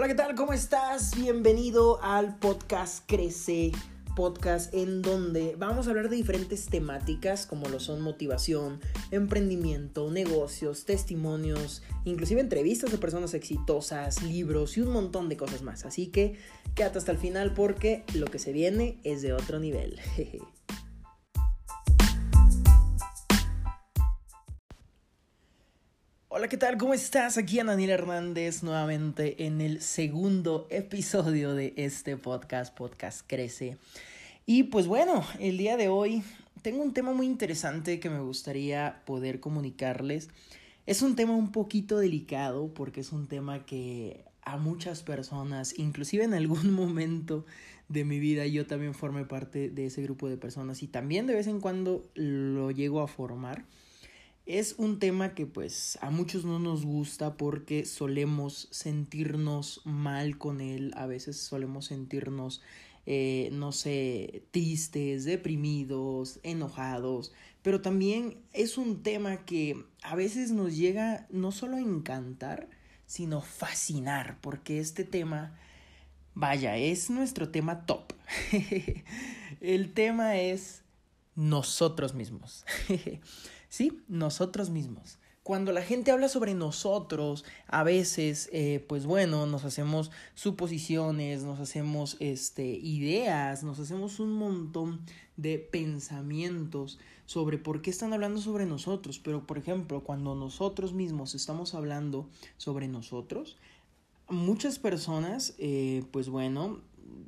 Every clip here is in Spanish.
Hola, ¿qué tal? ¿Cómo estás? Bienvenido al podcast Crece, podcast en donde vamos a hablar de diferentes temáticas como lo son motivación, emprendimiento, negocios, testimonios, inclusive entrevistas de personas exitosas, libros y un montón de cosas más. Así que quédate hasta el final porque lo que se viene es de otro nivel. Hola, ¿qué tal? ¿Cómo estás? Aquí Daniel Hernández nuevamente en el segundo episodio de este podcast, Podcast Crece. Y pues bueno, el día de hoy tengo un tema muy interesante que me gustaría poder comunicarles. Es un tema un poquito delicado porque es un tema que a muchas personas, inclusive en algún momento de mi vida yo también formé parte de ese grupo de personas y también de vez en cuando lo llego a formar es un tema que pues a muchos no nos gusta porque solemos sentirnos mal con él, a veces solemos sentirnos, eh, no sé, tristes, deprimidos, enojados, pero también es un tema que a veces nos llega no solo a encantar, sino fascinar, porque este tema, vaya, es nuestro tema top. El tema es nosotros mismos. ¿sí? Nosotros mismos. Cuando la gente habla sobre nosotros, a veces, eh, pues bueno, nos hacemos suposiciones, nos hacemos este, ideas, nos hacemos un montón de pensamientos sobre por qué están hablando sobre nosotros. Pero, por ejemplo, cuando nosotros mismos estamos hablando sobre nosotros, muchas personas, eh, pues bueno,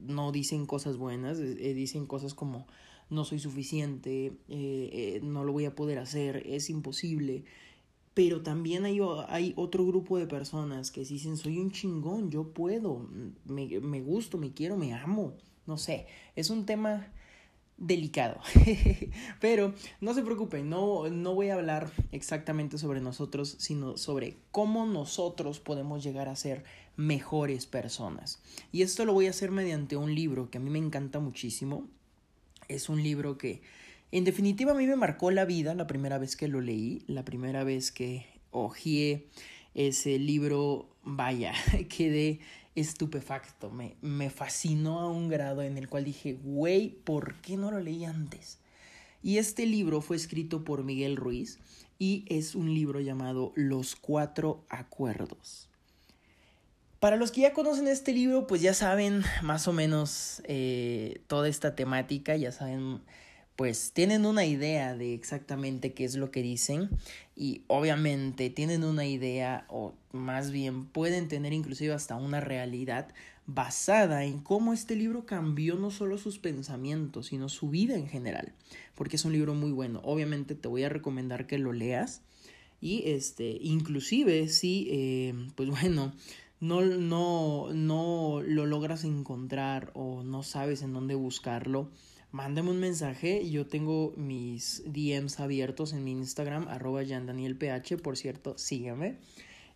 no dicen cosas buenas, eh, dicen cosas como no soy suficiente, eh, eh, no lo voy a poder hacer, es imposible. Pero también hay, hay, otro grupo de personas que dicen, soy un chingón, yo puedo, me, me gusto, me quiero, me amo. No sé, es un tema delicado. Pero no se preocupen, no, no voy a hablar exactamente sobre nosotros, sino sobre cómo nosotros podemos llegar a ser mejores personas. Y esto lo voy a hacer mediante un libro que a mí me encanta muchísimo. Es un libro que en definitiva a mí me marcó la vida la primera vez que lo leí, la primera vez que hojeé ese libro, vaya, quedé estupefacto, me, me fascinó a un grado en el cual dije, güey, ¿por qué no lo leí antes? Y este libro fue escrito por Miguel Ruiz y es un libro llamado Los Cuatro Acuerdos. Para los que ya conocen este libro, pues ya saben más o menos eh, toda esta temática, ya saben, pues tienen una idea de exactamente qué es lo que dicen y obviamente tienen una idea o más bien pueden tener inclusive hasta una realidad basada en cómo este libro cambió no solo sus pensamientos, sino su vida en general, porque es un libro muy bueno. Obviamente te voy a recomendar que lo leas y este, inclusive si, eh, pues bueno, no, no, no lo logras encontrar o no sabes en dónde buscarlo, mándame un mensaje. Yo tengo mis DMs abiertos en mi Instagram, arroba yandanielph, por cierto, sígueme.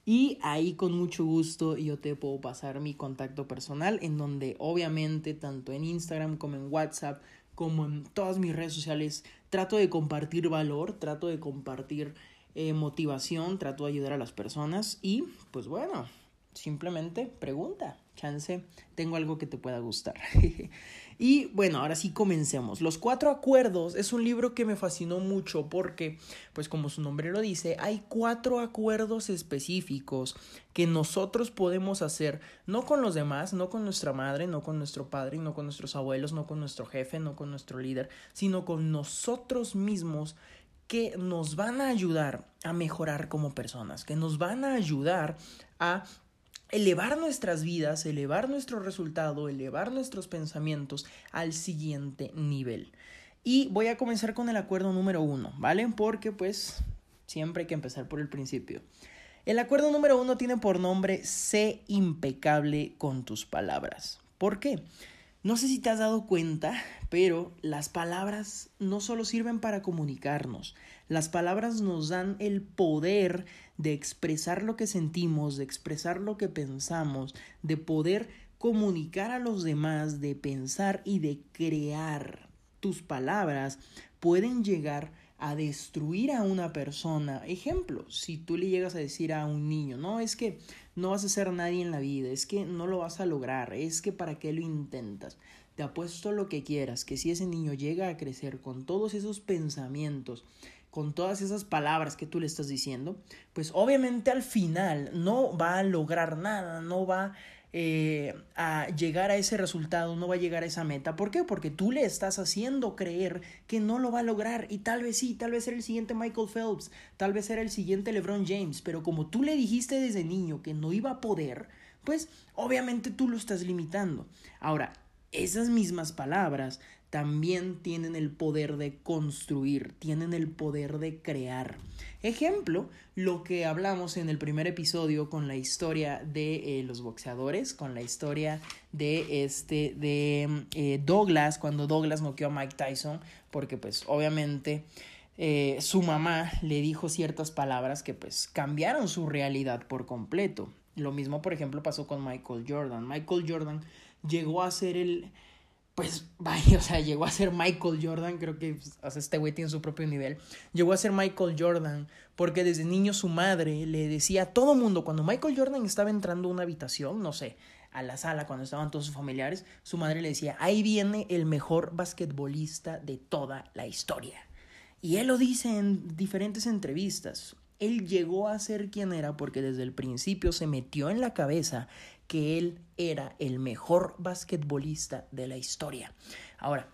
Y ahí con mucho gusto yo te puedo pasar mi contacto personal, en donde obviamente tanto en Instagram como en WhatsApp, como en todas mis redes sociales, trato de compartir valor, trato de compartir eh, motivación, trato de ayudar a las personas y pues bueno, simplemente pregunta. Chance, tengo algo que te pueda gustar. y bueno, ahora sí comencemos. Los cuatro acuerdos es un libro que me fascinó mucho porque, pues como su nombre lo dice, hay cuatro acuerdos específicos que nosotros podemos hacer, no con los demás, no con nuestra madre, no con nuestro padre, no con nuestros abuelos, no con nuestro jefe, no con nuestro líder, sino con nosotros mismos que nos van a ayudar a mejorar como personas, que nos van a ayudar a elevar nuestras vidas, elevar nuestro resultado, elevar nuestros pensamientos al siguiente nivel. Y voy a comenzar con el acuerdo número uno, ¿vale? Porque pues siempre hay que empezar por el principio. El acuerdo número uno tiene por nombre sé impecable con tus palabras. ¿Por qué? No sé si te has dado cuenta, pero las palabras no solo sirven para comunicarnos, las palabras nos dan el poder de expresar lo que sentimos, de expresar lo que pensamos, de poder comunicar a los demás, de pensar y de crear. Tus palabras pueden llegar a destruir a una persona. Ejemplo, si tú le llegas a decir a un niño, no, es que no vas a ser nadie en la vida, es que no lo vas a lograr, es que para qué lo intentas. Te apuesto lo que quieras, que si ese niño llega a crecer con todos esos pensamientos, con todas esas palabras que tú le estás diciendo, pues obviamente al final no va a lograr nada, no va eh, a llegar a ese resultado, no va a llegar a esa meta. ¿Por qué? Porque tú le estás haciendo creer que no lo va a lograr y tal vez sí, tal vez era el siguiente Michael Phelps, tal vez era el siguiente LeBron James, pero como tú le dijiste desde niño que no iba a poder, pues obviamente tú lo estás limitando. Ahora, esas mismas palabras también tienen el poder de construir, tienen el poder de crear. Ejemplo, lo que hablamos en el primer episodio con la historia de eh, los boxeadores, con la historia de este de eh, Douglas, cuando Douglas noqueó a Mike Tyson, porque pues obviamente eh, su mamá le dijo ciertas palabras que pues cambiaron su realidad por completo. Lo mismo, por ejemplo, pasó con Michael Jordan. Michael Jordan llegó a ser el pues vaya, o sea, llegó a ser Michael Jordan, creo que pues, este güey tiene su propio nivel, llegó a ser Michael Jordan porque desde niño su madre le decía a todo mundo, cuando Michael Jordan estaba entrando a una habitación, no sé, a la sala, cuando estaban todos sus familiares, su madre le decía, ahí viene el mejor basquetbolista de toda la historia. Y él lo dice en diferentes entrevistas. Él llegó a ser quien era porque desde el principio se metió en la cabeza que él era el mejor basquetbolista de la historia. Ahora,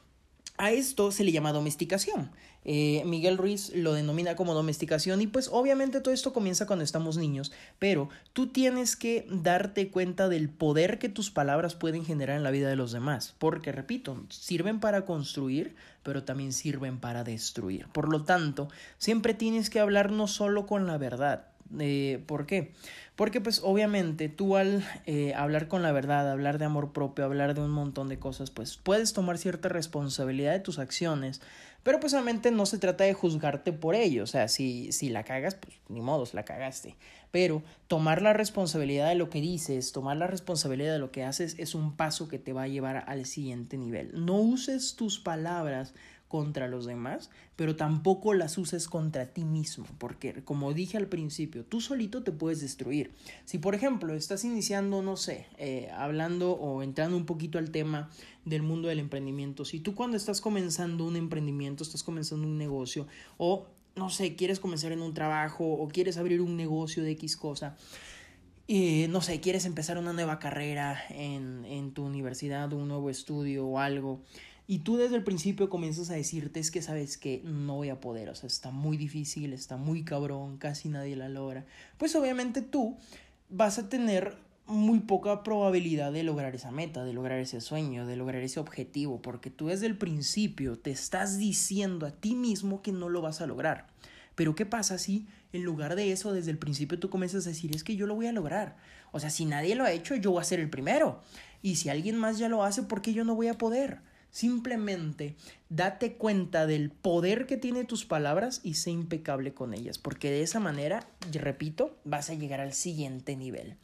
a esto se le llama domesticación. Eh, Miguel Ruiz lo denomina como domesticación y pues obviamente todo esto comienza cuando estamos niños, pero tú tienes que darte cuenta del poder que tus palabras pueden generar en la vida de los demás, porque repito, sirven para construir, pero también sirven para destruir. Por lo tanto, siempre tienes que hablar no solo con la verdad. Eh, ¿Por qué? Porque pues obviamente tú al eh, hablar con la verdad, hablar de amor propio, hablar de un montón de cosas, pues puedes tomar cierta responsabilidad de tus acciones, pero pues obviamente no se trata de juzgarte por ello, o sea, si, si la cagas, pues ni modos, la cagaste. Pero tomar la responsabilidad de lo que dices, tomar la responsabilidad de lo que haces es un paso que te va a llevar al siguiente nivel. No uses tus palabras contra los demás, pero tampoco las uses contra ti mismo, porque como dije al principio, tú solito te puedes destruir. Si por ejemplo estás iniciando, no sé, eh, hablando o entrando un poquito al tema del mundo del emprendimiento, si tú cuando estás comenzando un emprendimiento, estás comenzando un negocio o no sé, quieres comenzar en un trabajo o quieres abrir un negocio de X cosa, y no sé, quieres empezar una nueva carrera en, en tu universidad, un nuevo estudio o algo, y tú desde el principio comienzas a decirte es que sabes que no voy a poder, o sea, está muy difícil, está muy cabrón, casi nadie la logra. Pues obviamente tú vas a tener muy poca probabilidad de lograr esa meta, de lograr ese sueño, de lograr ese objetivo, porque tú desde el principio te estás diciendo a ti mismo que no lo vas a lograr. Pero ¿qué pasa si en lugar de eso desde el principio tú comienzas a decir es que yo lo voy a lograr? O sea, si nadie lo ha hecho, yo voy a ser el primero. Y si alguien más ya lo hace, ¿por qué yo no voy a poder? Simplemente date cuenta del poder que tiene tus palabras y sé impecable con ellas, porque de esa manera, repito, vas a llegar al siguiente nivel.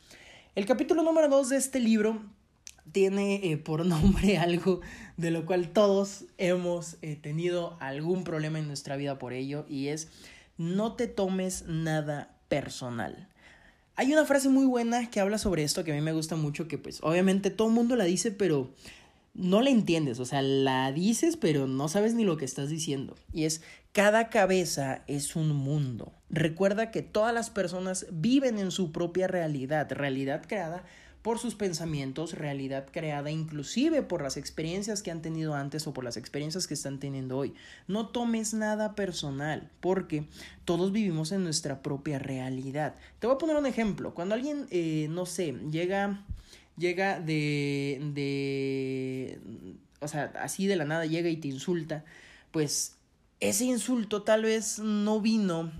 El capítulo número 2 de este libro tiene eh, por nombre algo de lo cual todos hemos eh, tenido algún problema en nuestra vida por ello y es no te tomes nada personal. Hay una frase muy buena que habla sobre esto que a mí me gusta mucho, que pues obviamente todo el mundo la dice, pero no la entiendes, o sea, la dices, pero no sabes ni lo que estás diciendo. Y es, cada cabeza es un mundo. Recuerda que todas las personas viven en su propia realidad, realidad creada por sus pensamientos, realidad creada inclusive por las experiencias que han tenido antes o por las experiencias que están teniendo hoy. No tomes nada personal, porque todos vivimos en nuestra propia realidad. Te voy a poner un ejemplo. Cuando alguien, eh, no sé, llega llega de, de, o sea, así de la nada llega y te insulta, pues ese insulto tal vez no vino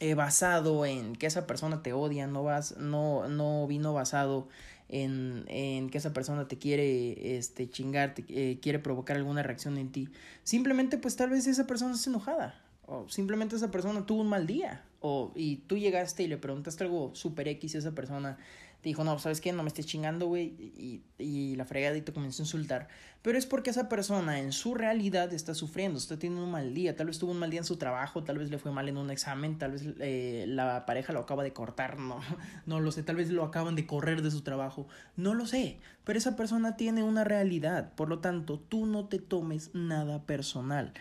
eh, basado en que esa persona te odia, no, vas, no, no vino basado en, en, que esa persona te quiere este, chingar, te, eh, quiere provocar alguna reacción en ti. Simplemente pues tal vez esa persona está enojada o simplemente esa persona tuvo un mal día o y tú llegaste y le preguntaste algo super X y esa persona te dijo, no, ¿sabes qué? No me estés chingando, güey, y, y la fregada comenzó a insultar. Pero es porque esa persona en su realidad está sufriendo, está teniendo un mal día, tal vez tuvo un mal día en su trabajo, tal vez le fue mal en un examen, tal vez eh, la pareja lo acaba de cortar, no, no lo sé, tal vez lo acaban de correr de su trabajo, no lo sé, pero esa persona tiene una realidad, por lo tanto, tú no te tomes nada personal.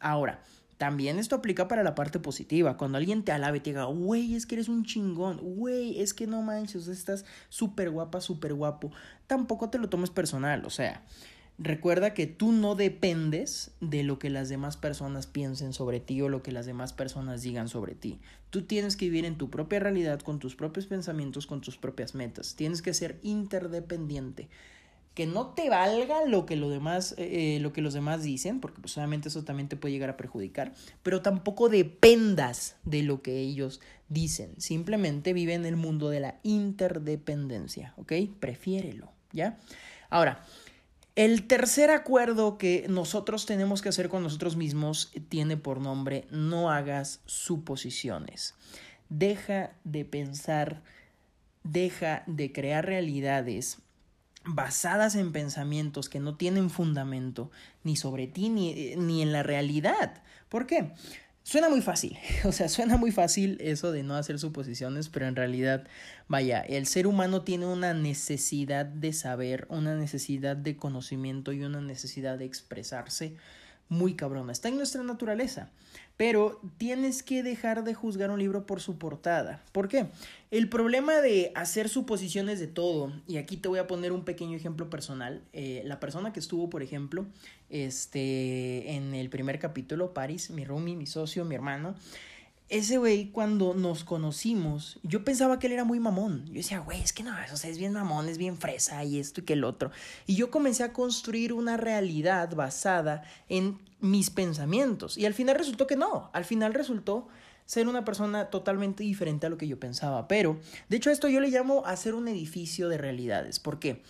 Ahora, también esto aplica para la parte positiva. Cuando alguien te alabe te diga, güey, es que eres un chingón, güey, es que no manches, estás súper guapa, súper guapo, tampoco te lo tomes personal. O sea, recuerda que tú no dependes de lo que las demás personas piensen sobre ti o lo que las demás personas digan sobre ti. Tú tienes que vivir en tu propia realidad, con tus propios pensamientos, con tus propias metas. Tienes que ser interdependiente que no te valga lo que, lo demás, eh, lo que los demás dicen, porque pues eso también te puede llegar a perjudicar, pero tampoco dependas de lo que ellos dicen. Simplemente vive en el mundo de la interdependencia, ¿ok? Prefiérelo, ¿ya? Ahora, el tercer acuerdo que nosotros tenemos que hacer con nosotros mismos tiene por nombre no hagas suposiciones. Deja de pensar, deja de crear realidades basadas en pensamientos que no tienen fundamento ni sobre ti ni, ni en la realidad. ¿Por qué? Suena muy fácil, o sea, suena muy fácil eso de no hacer suposiciones, pero en realidad, vaya, el ser humano tiene una necesidad de saber, una necesidad de conocimiento y una necesidad de expresarse muy cabrona. Está en nuestra naturaleza. Pero tienes que dejar de juzgar un libro por su portada. ¿Por qué? El problema de hacer suposiciones de todo, y aquí te voy a poner un pequeño ejemplo personal. Eh, la persona que estuvo, por ejemplo, este, en el primer capítulo, Paris, mi roomie, mi socio, mi hermano, ese güey, cuando nos conocimos, yo pensaba que él era muy mamón. Yo decía, güey, es que no, o sea, es bien mamón, es bien fresa y esto y que el otro. Y yo comencé a construir una realidad basada en mis pensamientos. Y al final resultó que no. Al final resultó ser una persona totalmente diferente a lo que yo pensaba. Pero, de hecho, esto yo le llamo hacer un edificio de realidades. ¿Por qué?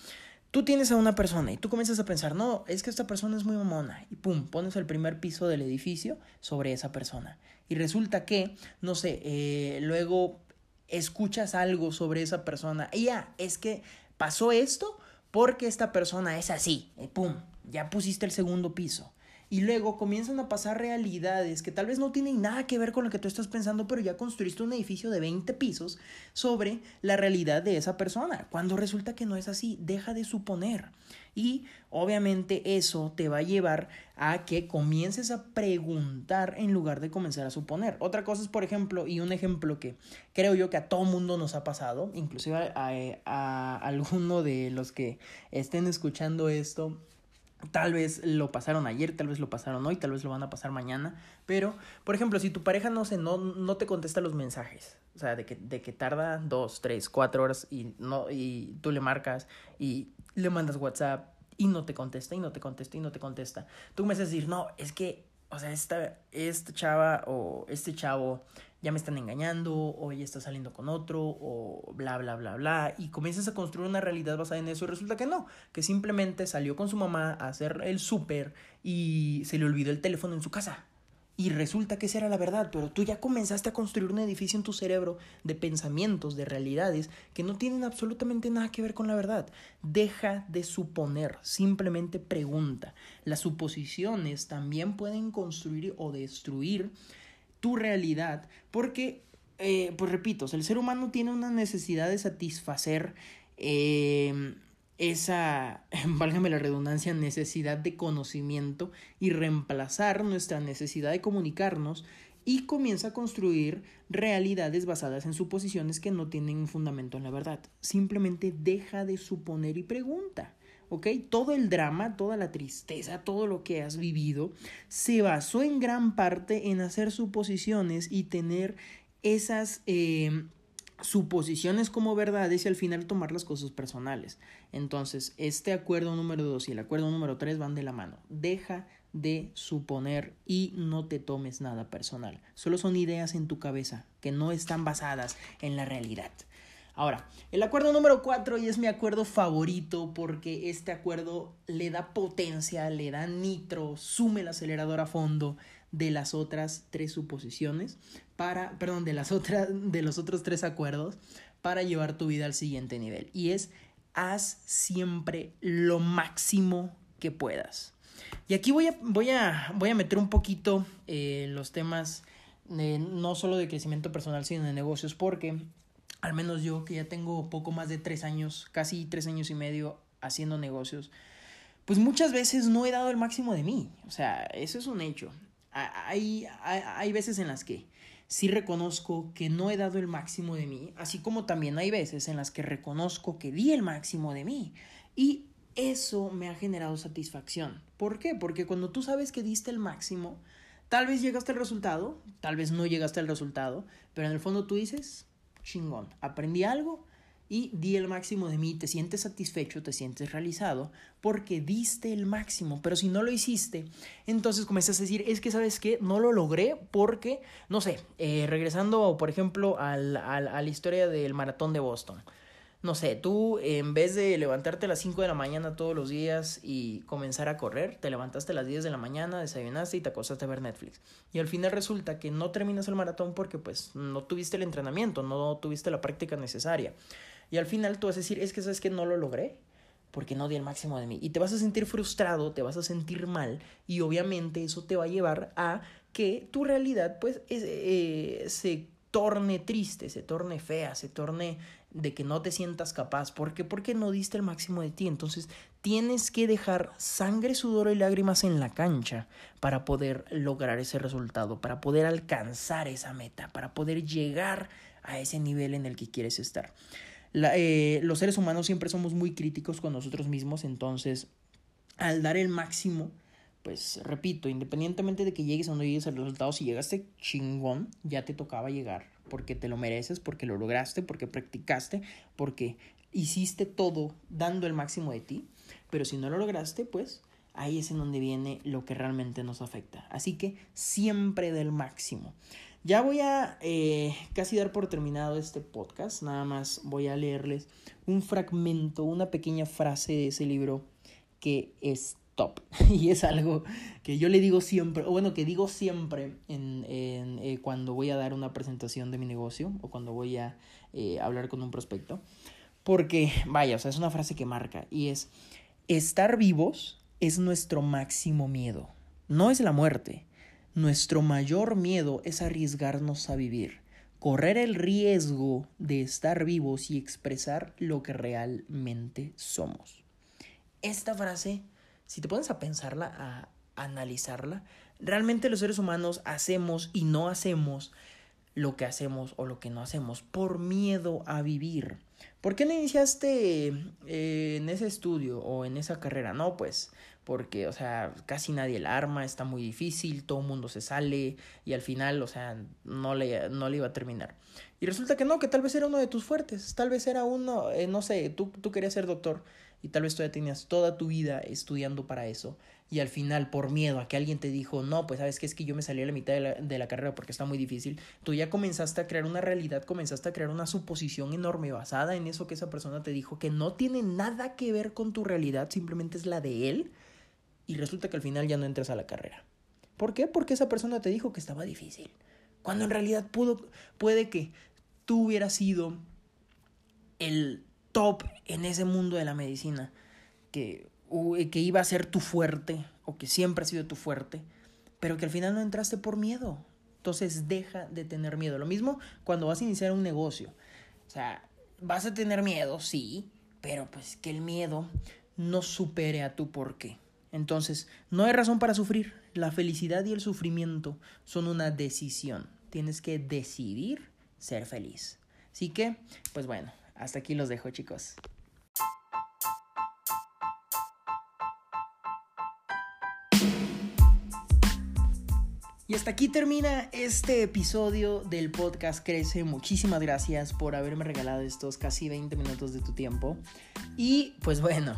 Tú tienes a una persona y tú comienzas a pensar, no, es que esta persona es muy mamona. Y pum, pones el primer piso del edificio sobre esa persona. Y resulta que, no sé, eh, luego escuchas algo sobre esa persona. Y ya, es que pasó esto porque esta persona es así. Y pum, ya pusiste el segundo piso y luego comienzan a pasar realidades que tal vez no tienen nada que ver con lo que tú estás pensando, pero ya construiste un edificio de 20 pisos sobre la realidad de esa persona, cuando resulta que no es así, deja de suponer. Y obviamente eso te va a llevar a que comiences a preguntar en lugar de comenzar a suponer. Otra cosa es, por ejemplo, y un ejemplo que creo yo que a todo mundo nos ha pasado, inclusive a, a alguno de los que estén escuchando esto, Tal vez lo pasaron ayer, tal vez lo pasaron hoy, tal vez lo van a pasar mañana. Pero, por ejemplo, si tu pareja no, se, no, no te contesta los mensajes, o sea, de que, de que tarda dos, tres, cuatro horas y, no, y tú le marcas y le mandas WhatsApp y no te contesta y no te contesta y no te contesta. Tú me vas a decir, no, es que, o sea, esta, esta chava o este chavo ya me están engañando, o ella está saliendo con otro, o bla, bla, bla, bla, y comienzas a construir una realidad basada en eso y resulta que no, que simplemente salió con su mamá a hacer el súper y se le olvidó el teléfono en su casa. Y resulta que esa era la verdad, pero tú ya comenzaste a construir un edificio en tu cerebro de pensamientos, de realidades que no tienen absolutamente nada que ver con la verdad. Deja de suponer, simplemente pregunta. Las suposiciones también pueden construir o destruir tu realidad, porque, eh, pues repito, el ser humano tiene una necesidad de satisfacer em, esa, válgame la redundancia, necesidad de conocimiento y reemplazar nuestra necesidad de comunicarnos y comienza a construir realidades basadas en suposiciones que no tienen un fundamento en la verdad. Simplemente deja de suponer y pregunta. ¿Ok? Todo el drama, toda la tristeza, todo lo que has vivido, se basó en gran parte en hacer suposiciones y tener esas eh, suposiciones como verdades y al final tomar las cosas personales. Entonces, este acuerdo número dos y el acuerdo número tres van de la mano. Deja de suponer y no te tomes nada personal. Solo son ideas en tu cabeza que no están basadas en la realidad. Ahora, el acuerdo número 4 y es mi acuerdo favorito porque este acuerdo le da potencia, le da nitro, sume el acelerador a fondo, de las otras tres suposiciones para, perdón, de las otras, de los otros tres acuerdos para llevar tu vida al siguiente nivel. Y es haz siempre lo máximo que puedas. Y aquí voy a, voy a, voy a meter un poquito eh, los temas no solo de crecimiento personal, sino de negocios, porque al menos yo que ya tengo poco más de tres años, casi tres años y medio haciendo negocios, pues muchas veces no he dado el máximo de mí. O sea, eso es un hecho. Hay, hay, hay veces en las que sí reconozco que no he dado el máximo de mí, así como también hay veces en las que reconozco que di el máximo de mí. Y eso me ha generado satisfacción. ¿Por qué? Porque cuando tú sabes que diste el máximo, tal vez llegaste al resultado, tal vez no llegaste al resultado, pero en el fondo tú dices, chingón, aprendí algo y di el máximo de mí, te sientes satisfecho, te sientes realizado porque diste el máximo, pero si no lo hiciste, entonces comienzas a decir, es que sabes qué, no lo logré porque, no sé, eh, regresando por ejemplo al, a la historia del maratón de Boston no sé, tú en vez de levantarte a las 5 de la mañana todos los días y comenzar a correr, te levantaste a las 10 de la mañana, desayunaste y te acostaste a ver Netflix. Y al final resulta que no terminas el maratón porque pues no tuviste el entrenamiento, no tuviste la práctica necesaria. Y al final tú vas a decir, es que sabes que no lo logré porque no di el máximo de mí. Y te vas a sentir frustrado, te vas a sentir mal y obviamente eso te va a llevar a que tu realidad pues eh, se torne triste, se torne fea, se torne de que no te sientas capaz. ¿Por qué? Porque no diste el máximo de ti. Entonces tienes que dejar sangre, sudor y lágrimas en la cancha para poder lograr ese resultado, para poder alcanzar esa meta, para poder llegar a ese nivel en el que quieres estar. Eh, los seres humanos siempre somos muy críticos con nosotros mismos, entonces al dar el máximo, pues repito, independientemente de que llegues o no llegues al resultado, si llegaste chingón, ya te tocaba llegar porque te lo mereces, porque lo lograste, porque practicaste, porque hiciste todo dando el máximo de ti, pero si no lo lograste, pues ahí es en donde viene lo que realmente nos afecta. Así que siempre del máximo. Ya voy a eh, casi dar por terminado este podcast, nada más voy a leerles un fragmento, una pequeña frase de ese libro que es top. y es algo que yo le digo siempre, o bueno, que digo siempre en, en eh, cuando voy a dar una presentación de mi negocio o cuando voy a eh, hablar con un prospecto. Porque, vaya, o sea, es una frase que marca y es, estar vivos es nuestro máximo miedo, no es la muerte. Nuestro mayor miedo es arriesgarnos a vivir, correr el riesgo de estar vivos y expresar lo que realmente somos. Esta frase si te pones a pensarla, a analizarla, realmente los seres humanos hacemos y no hacemos lo que hacemos o lo que no hacemos por miedo a vivir. ¿Por qué no iniciaste eh, en ese estudio o en esa carrera? No, pues porque, o sea, casi nadie la arma, está muy difícil, todo el mundo se sale y al final, o sea, no le, no le iba a terminar. Y resulta que no, que tal vez era uno de tus fuertes, tal vez era uno, eh, no sé, tú, tú querías ser doctor y tal vez ya tenías toda tu vida estudiando para eso y al final por miedo a que alguien te dijo, no, pues sabes que es que yo me salí a la mitad de la, de la, carrera porque está muy difícil, tú ya comenzaste a crear una realidad, comenzaste a crear una suposición enorme basada en eso que esa persona te dijo que no tiene nada que ver con tu realidad, simplemente es la de él y resulta que al final ya no entras a la carrera. ¿Por qué? Porque esa persona te dijo que estaba difícil, cuando en realidad pudo, puede que tú hubieras sido el top en ese mundo de la medicina, que, que iba a ser tu fuerte, o que siempre ha sido tu fuerte, pero que al final no entraste por miedo. Entonces deja de tener miedo. Lo mismo cuando vas a iniciar un negocio. O sea, vas a tener miedo, sí, pero pues que el miedo no supere a tu porqué. Entonces, no hay razón para sufrir. La felicidad y el sufrimiento son una decisión. Tienes que decidir ser feliz. Así que, pues bueno, hasta aquí los dejo chicos. Y hasta aquí termina este episodio del podcast Crece. Muchísimas gracias por haberme regalado estos casi 20 minutos de tu tiempo. Y pues bueno,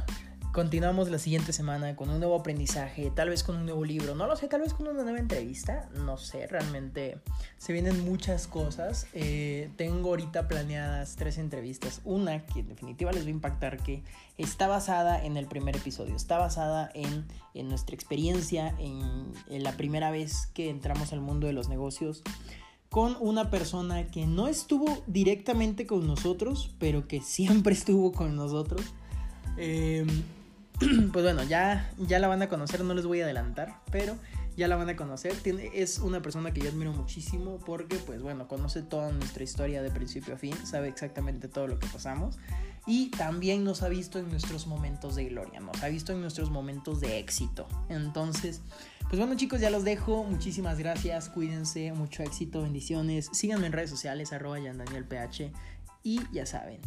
Continuamos la siguiente semana con un nuevo aprendizaje, tal vez con un nuevo libro, no lo sé, tal vez con una nueva entrevista, no sé, realmente se vienen muchas cosas. Eh, tengo ahorita planeadas tres entrevistas, una que en definitiva les va a impactar, que está basada en el primer episodio, está basada en, en nuestra experiencia, en, la primera vez que entramos al mundo de los negocios con una persona que no estuvo directamente con nosotros, pero que siempre estuvo con nosotros. Eh, pues bueno, ya, ya la van a conocer, no les voy a adelantar, pero ya la van a conocer. Tiene, es una persona que yo admiro muchísimo porque, pues bueno, conoce toda nuestra historia de principio a fin, sabe exactamente todo lo que pasamos y también nos ha visto en nuestros momentos de gloria, nos ha visto en nuestros momentos de éxito. Entonces, pues bueno chicos, ya los dejo. Muchísimas gracias, cuídense, mucho éxito, bendiciones. Síganme en redes sociales, arroba ph y ya saben,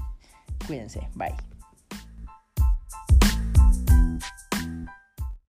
cuídense, bye.